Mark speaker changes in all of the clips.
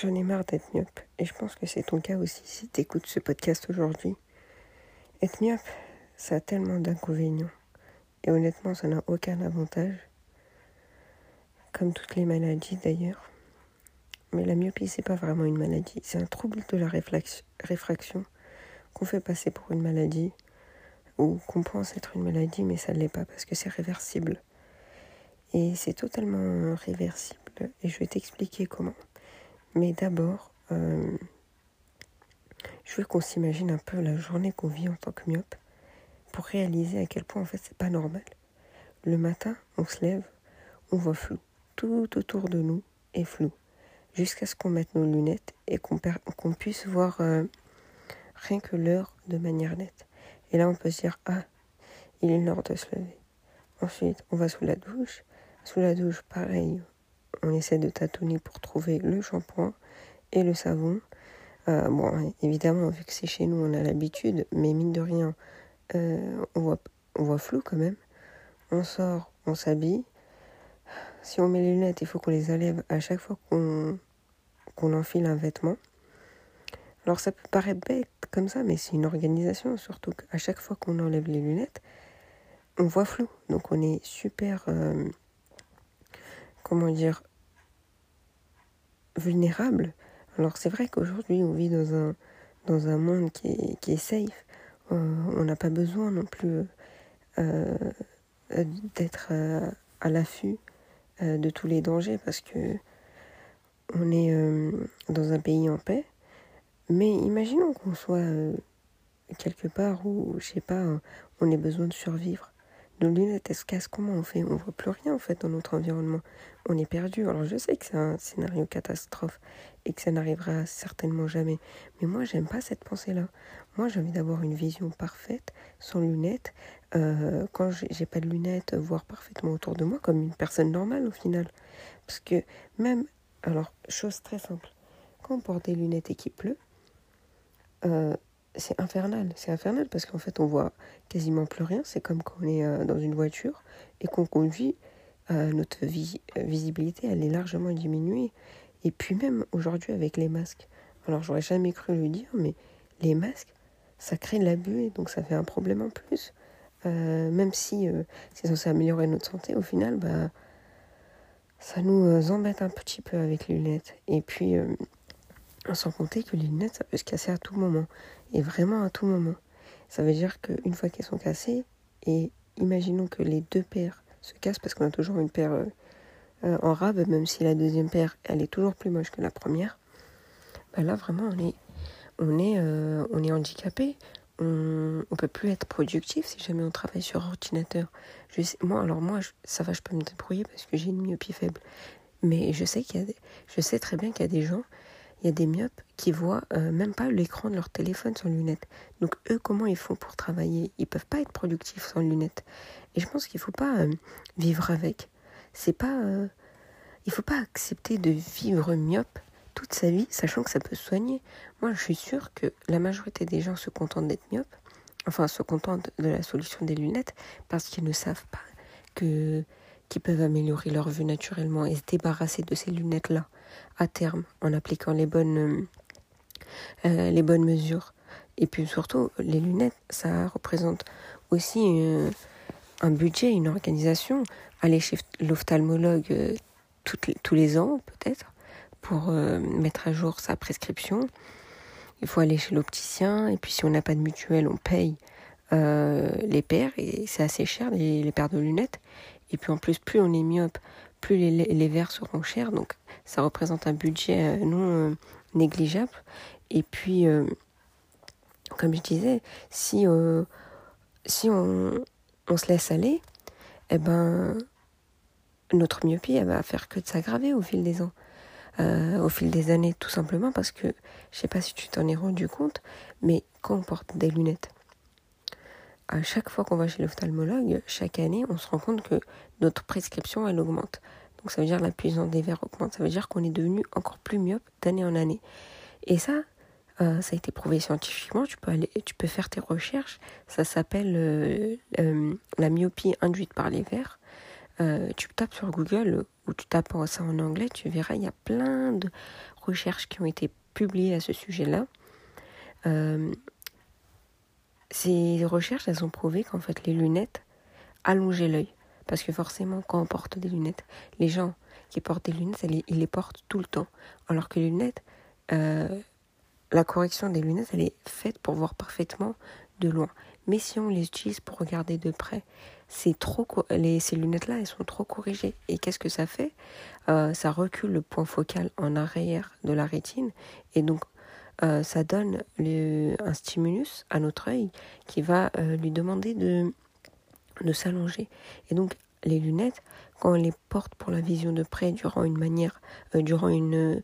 Speaker 1: J'en ai marre d'être myope. Et je pense que c'est ton cas aussi si tu écoutes ce podcast aujourd'hui. Être myope, ça a tellement d'inconvénients. Et honnêtement, ça n'a aucun avantage. Comme toutes les maladies d'ailleurs. Mais la myopie, c'est pas vraiment une maladie. C'est un trouble de la réfraction qu'on fait passer pour une maladie. Ou qu'on pense être une maladie, mais ça ne l'est pas parce que c'est réversible. Et c'est totalement réversible. Et je vais t'expliquer comment. Mais d'abord, euh, je veux qu'on s'imagine un peu la journée qu'on vit en tant que myope pour réaliser à quel point en fait c'est pas normal. Le matin, on se lève, on voit flou. Tout autour de nous est flou. Jusqu'à ce qu'on mette nos lunettes et qu'on puisse voir euh, rien que l'heure de manière nette. Et là, on peut se dire, ah, il est l'heure de se lever. Ensuite, on va sous la douche. Sous la douche, pareil, on essaie de tâtonner pour trouver le shampoing et le savon. Euh, bon, évidemment, vu que c'est chez nous, on a l'habitude, mais mine de rien, euh, on, voit, on voit flou quand même. On sort, on s'habille. Si on met les lunettes, il faut qu'on les enlève à chaque fois qu'on enfile un vêtement. Alors ça peut paraître bête comme ça, mais c'est une organisation, surtout qu'à chaque fois qu'on enlève les lunettes, on voit flou. Donc on est super, euh, comment dire, vulnérable. Alors c'est vrai qu'aujourd'hui on vit dans un, dans un monde qui est, safe. Euh, on n'a pas besoin non plus euh, d'être euh, à l'affût de tous les dangers parce que on est dans un pays en paix. Mais imaginons qu'on soit quelque part où, je sais pas, on ait besoin de survivre nos lunettes, elles se cassent, comment on fait? On voit plus rien en fait dans notre environnement. On est perdu. Alors je sais que c'est un scénario catastrophe et que ça n'arrivera certainement jamais. Mais moi, j'aime pas cette pensée-là. Moi, j'ai envie d'avoir une vision parfaite, sans lunettes. Euh, quand j'ai pas de lunettes, voir parfaitement autour de moi comme une personne normale au final. Parce que même, alors, chose très simple, quand on porte des lunettes et qu'il pleut, euh, c'est infernal. C'est infernal parce qu'en fait, on voit quasiment plus rien. C'est comme quand on est euh, dans une voiture et qu'on conduit, euh, notre euh, visibilité, elle est largement diminuée. Et puis même aujourd'hui avec les masques. Alors, j'aurais jamais cru le dire, mais les masques, ça crée de la buée, donc ça fait un problème en plus. même si c'est censé améliorer notre santé, au final, bah, ça nous embête un petit peu avec les lunettes. Et puis, sans compter que les lunettes, ça peut se casser à tout moment. Et vraiment à tout moment. Ça veut dire qu'une fois qu'elles sont cassées, et imaginons que les deux paires se cassent parce qu'on a toujours une paire euh, euh, en rab, même si la deuxième paire, elle est toujours plus moche que la première. Bah là, vraiment, on est, on est, euh, on est handicapé. On ne peut plus être productif si jamais on travaille sur ordinateur. Je moi, alors moi, ça va, je peux me débrouiller parce que j'ai une myopie faible. Mais je sais qu'il y a je sais très bien qu'il y a des gens il y a des myopes qui voient euh, même pas l'écran de leur téléphone sans lunettes. Donc eux, comment ils font pour travailler? Ils peuvent pas être productifs sans lunettes. Et je pense qu'il faut pas euh, vivre avec. C'est pas, euh, il faut pas accepter de vivre myope toute sa vie, sachant que ça peut soigner. Moi, je suis sûre que la majorité des gens se contentent d'être myopes, enfin se contentent de la solution des lunettes parce qu'ils ne savent pas que qu'ils peuvent améliorer leur vue naturellement et se débarrasser de ces lunettes-là à terme en appliquant les bonnes, euh, euh, les bonnes mesures. Et puis surtout, les lunettes, ça représente aussi euh, un budget, une organisation. Aller chez l'ophtalmologue tous les ans, peut-être, pour mettre à jour sa prescription. Il faut aller chez l'opticien, et puis si on n'a pas de mutuelle, on paye les paires, et c'est assez cher, les, les, paires de lunettes. Et puis en plus, plus on est myope, plus les, les verres seront chers. Donc ça représente un budget euh, non euh, négligeable. Et puis, euh, comme je disais, si, on, se laisse aller, eh ben, notre myopie, elle va faire que de s'aggraver au fil des ans. au fil des années, tout simplement parce que, je sais pas si tu t'en es rendu compte, mais quand on porte des lunettes, à chaque fois qu'on va chez l'ophtalmologue, chaque année, on se rend compte que notre prescription, elle augmente. Donc ça veut dire la puissance des verres augmente. Ça veut dire qu'on est devenu encore plus myope d'année en année. Et ça, euh, ça a été prouvé scientifiquement. Tu peux, aller, tu peux faire tes recherches. Ça s'appelle euh, euh, la myopie induite par les verres. tu tapes sur Google ou tu tapes ça en anglais, tu verras, il y a plein de recherches qui ont été publiées à ce sujet-là. Ces recherches, elles ont prouvé qu'en fait, les lunettes allongeaient l'œil. Parce que forcément, quand on porte des lunettes, les gens qui portent des lunettes, ils les portent tout le temps. Alors que les lunettes, euh, la correction des lunettes, elle est faite pour voir parfaitement de loin. Mais si on les utilise pour regarder de près, ces lunettes-là, elles sont trop corrigées. Et qu'est-ce que ça fait? Euh, Ça recule le point focal en arrière de la rétine. Et donc, euh, ça donne un stimulus à notre œil qui va lui demander de, de s'allonger. Et donc, les lunettes, quand on les porte pour la vision de près durant une manière, durant une,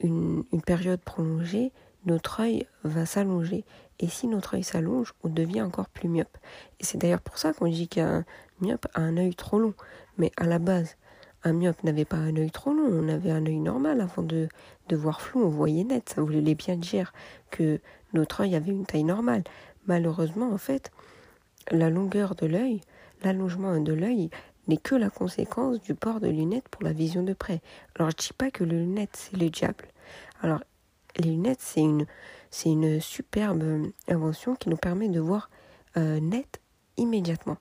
Speaker 1: une, une période prolongée, notre œil va s'allonger. Et si notre œil s'allonge, on devient encore plus myope. Et c'est d'ailleurs pour ça qu'on dit qu'un myope a un œil trop long. Mais à la base, un myope n'avait pas un œil trop long, on avait un œil normal avant de, de voir flou, on voyait net. Ça voulait bien dire que notre œil avait une taille normale. Malheureusement, en fait, la longueur de l'œil, l'allongement de l'œil n'est que la conséquence du port de lunettes pour la vision de près. Alors je dis pas que les lunettes c'est le diable. Alors les lunettes c'est une superbe invention qui nous permet de voir euh, net immédiatement.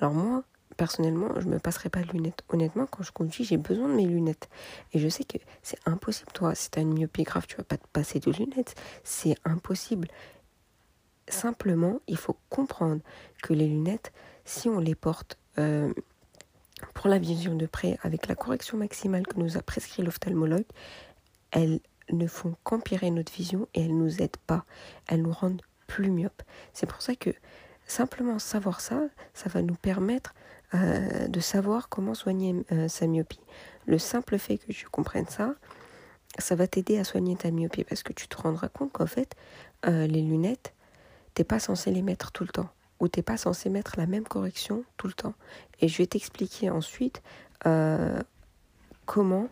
Speaker 1: Alors moi, personnellement, je ne me passerai pas de lunettes. Honnêtement, quand je conduis, j'ai besoin de mes lunettes. Et je sais que c'est impossible. Toi, si tu as une myopie grave, tu vas pas te passer de lunettes. C'est impossible. Simplement, il faut comprendre que les lunettes, si on les porte euh, pour la vision de près avec la correction maximale que nous a prescrit l'ophtalmologue, elles ne font qu'empirer notre vision et elles nous aident pas. Elles nous rendent plus myopes. C'est pour ça que simplement savoir ça, ça va nous permettre euh, de savoir comment soigner euh, sa myopie. Le simple fait que tu comprennes ça, ça va t'aider à soigner ta myopie parce que tu te rendras compte qu'en fait, les lunettes, t'es pas censé les mettre tout le temps ou t'es pas censé mettre la même correction tout le temps. Et je vais t'expliquer ensuite comment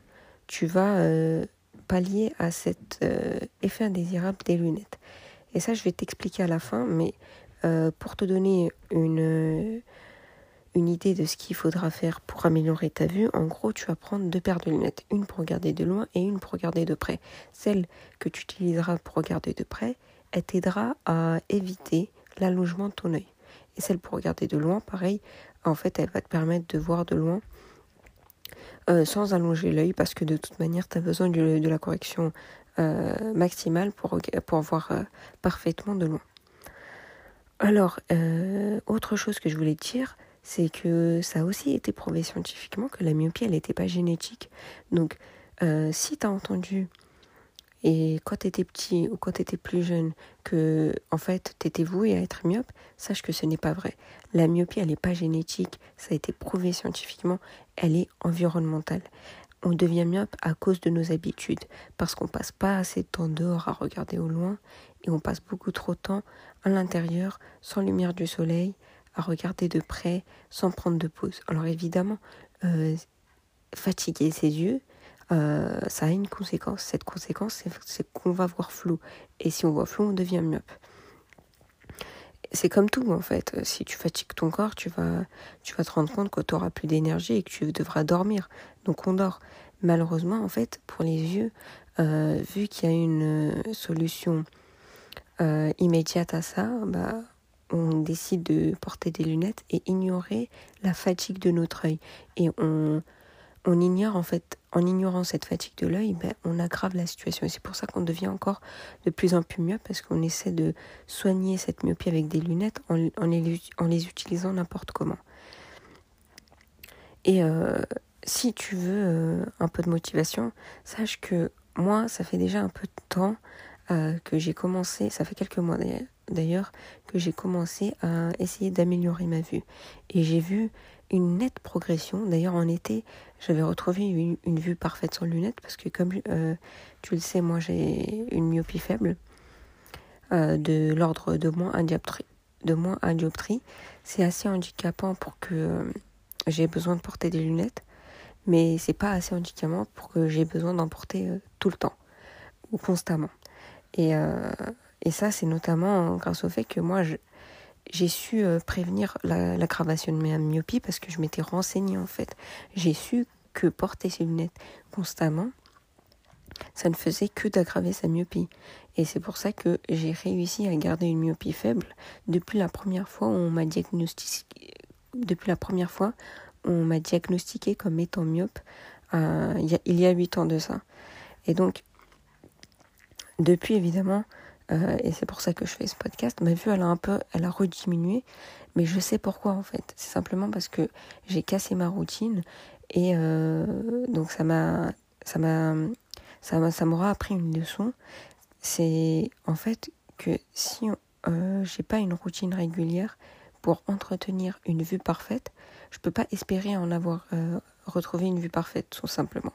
Speaker 1: tu vas pallier à cet euh, effet indésirable des lunettes. Et ça, je vais t'expliquer à la fin, mais euh, pour te donner une, une idée de ce qu'il faudra faire pour améliorer ta vue, en gros, tu vas prendre deux paires de lunettes, une pour regarder de loin et une pour regarder de près. Celle que tu utiliseras pour regarder de près, elle t'aidera à éviter l'allongement de ton œil. Et celle pour regarder de loin, pareil, en fait, elle va te permettre de voir de loin euh, sans allonger l'œil parce que de toute manière tu as besoin de, la correction euh, maximale pour, voir euh, parfaitement de loin. Alors, autre chose que je voulais dire, c'est que ça a aussi été prouvé scientifiquement que la myopie, elle n'était pas génétique. Donc, si tu as entendu et quand tu étais petit ou quand tu étais plus jeune, que en fait tu étais voué à être myope, sache que ce n'est pas vrai. La myopie, elle n'est pas génétique, ça a été prouvé scientifiquement, elle est environnementale. On devient myope à cause de nos habitudes, parce qu'on passe pas assez de temps dehors à regarder au loin et on passe beaucoup trop de temps à l'intérieur, sans lumière du soleil, à regarder de près, sans prendre de pause. Alors évidemment, euh, fatiguer ses yeux, euh, ça a une conséquence. Cette conséquence, c'est qu'on va voir flou. Et si on voit flou, on devient myope. C'est comme tout en fait. Si tu fatigues ton corps, tu vas, tu vas te rendre compte que tu n'auras plus d'énergie et que tu devras dormir. Donc on dort. Malheureusement, en fait, pour les yeux, euh, vu qu'il y a une solution euh, immédiate à ça, bah, on décide de porter des lunettes et ignorer la fatigue de notre œil. Et on, on ignore en fait, en ignorant cette fatigue de l'œil, ben, on aggrave la situation. Et c'est pour ça qu'on devient encore de plus en plus mieux parce qu'on essaie de soigner cette myopie avec des lunettes en, les, utilisant n'importe comment. Et euh, si tu veux euh, un peu de motivation, sache que moi, ça fait déjà un peu de temps euh, que j'ai commencé, ça fait quelques mois d'ailleurs, que j'ai commencé à essayer d'améliorer ma vue. Et j'ai vu une nette progression. D'ailleurs, en été, j'avais retrouvé une, vue parfaite sans lunettes parce que, comme euh, tu le sais, moi j'ai une myopie faible euh, de l'ordre de moins un dioptrie. De moins un dioptrie. C'est assez handicapant pour que euh, j'ai besoin de porter des lunettes, mais c'est pas assez handicapant pour que j'ai besoin d'en porter tout le temps ou constamment. Et, et ça, c'est notamment grâce au fait que moi, je, j'ai su prévenir l'aggravation de ma myopie parce que je m'étais renseignée en fait. J'ai su que porter ces lunettes constamment, ça ne faisait que d'aggraver sa myopie. Et c'est pour ça que j'ai réussi à garder une myopie faible depuis la première fois où on m'a diagnostiqué comme étant myope euh, il, y a, huit ans de ça. Et donc, depuis évidemment, euh, et c'est pour ça que je fais ce podcast, ma vue elle a un peu, elle a rediminué, mais je sais pourquoi en fait. C'est simplement parce que j'ai cassé ma routine et euh, donc ça m'a, ça m'a, ça, m'aura appris une leçon. C'est en fait que si euh, j'ai pas une routine régulière pour entretenir une vue parfaite, je peux pas espérer en avoir euh, retrouvé une vue parfaite tout simplement.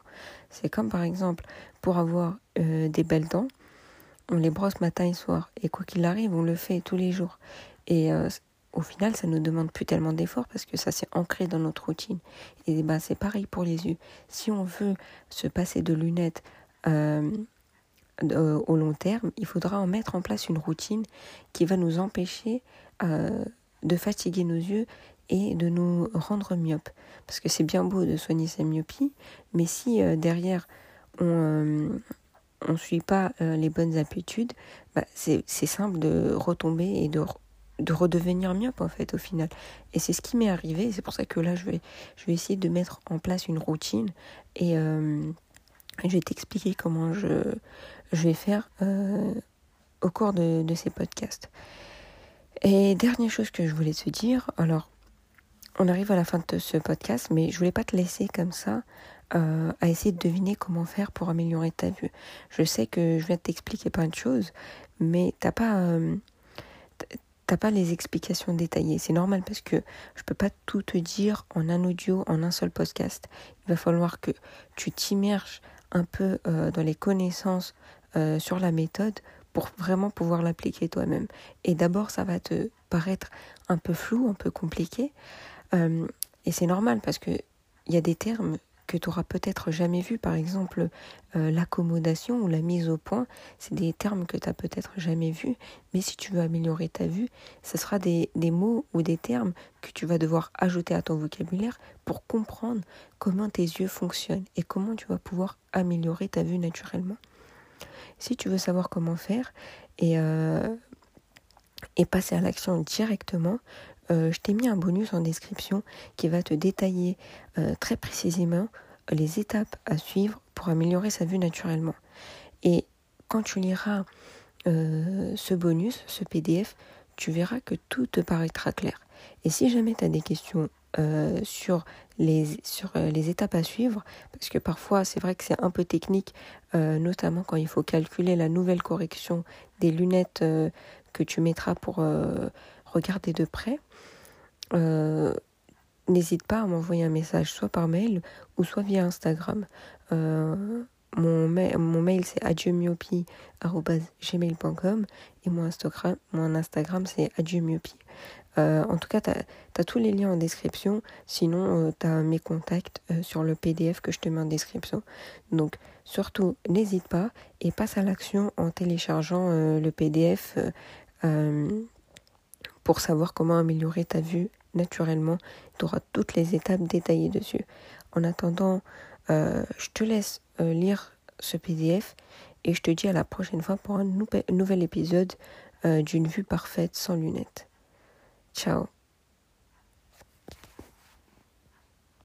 Speaker 1: C'est comme par exemple pour avoir des belles dents, on les brosse matin et soir et quoi qu'il arrive, on le fait tous les jours. Et euh, au final, ça nous demande plus tellement d'efforts parce que ça s'est ancré dans notre routine. Et ben c'est pareil pour les yeux. Si on veut se passer de lunettes au long terme, il faudra en mettre en place une routine qui va nous empêcher de fatiguer nos yeux et de nous rendre myopes. Parce que c'est bien beau de soigner sa myopie, mais si euh, derrière on ne euh, suit pas euh, les bonnes habitudes, bah, c'est simple de retomber et de, de redevenir myope en fait au final. Et c'est ce qui m'est arrivé, c'est pour ça que là je vais, je vais essayer de mettre en place une routine et je vais t'expliquer comment je, vais faire au cours de, de ces podcasts. Et dernière chose que je voulais te dire, alors on arrive à la fin de ce podcast, mais je voulais pas te laisser comme ça euh, à essayer de deviner comment faire pour améliorer ta vue. Je sais que je viens de t'expliquer plein de choses, mais t'as pas euh, t'as pas les explications détaillées. C'est normal parce que je peux pas tout te dire en un audio, en un seul podcast. Il va falloir que tu t'immerges un peu euh, dans les connaissances sur la méthode pour vraiment pouvoir l'appliquer toi-même. Et d'abord, ça va te paraître un peu flou, un peu compliqué. Et c'est normal parce que il y a des termes que tu auras peut-être jamais vus, par exemple euh, l'accommodation ou la mise au point, c'est des termes que tu n'as peut-être jamais vus, mais si tu veux améliorer ta vue, ce sera des, mots ou des termes que tu vas devoir ajouter à ton vocabulaire pour comprendre comment tes yeux fonctionnent et comment tu vas pouvoir améliorer ta vue naturellement. Si tu veux savoir comment faire et, euh, et passer à l'action directement, euh, je t'ai mis un bonus en description qui va te détailler euh, très précisément les étapes à suivre pour améliorer sa vue naturellement. Et quand tu liras ce bonus, ce PDF, tu verras que tout te paraîtra clair. Et si jamais tu as des questions euh, sur, les, sur euh, les étapes à suivre, parce que parfois c'est vrai que c'est un peu technique, euh, notamment quand il faut calculer la nouvelle correction des lunettes que tu mettras pour regarder de près. N'hésite pas à m'envoyer un message soit par mail ou soit via Instagram. mon, mon mail c'est adieumiopie.gmail.com et mon Instagram, mon Instagram c'est adieumiopie. Euh, en tout cas, tu as, tous les liens en description. Sinon, euh, tu as mes contacts euh, sur le PDF que je te mets en description. Donc, surtout, n'hésite pas et passe à l'action en téléchargeant le PDF pour savoir comment améliorer ta vue naturellement. Tu auras toutes les étapes détaillées dessus. En attendant, je te laisse lire ce PDF et je te dis à la prochaine fois pour un nouvel épisode d'une vue parfaite sans lunettes. Ciao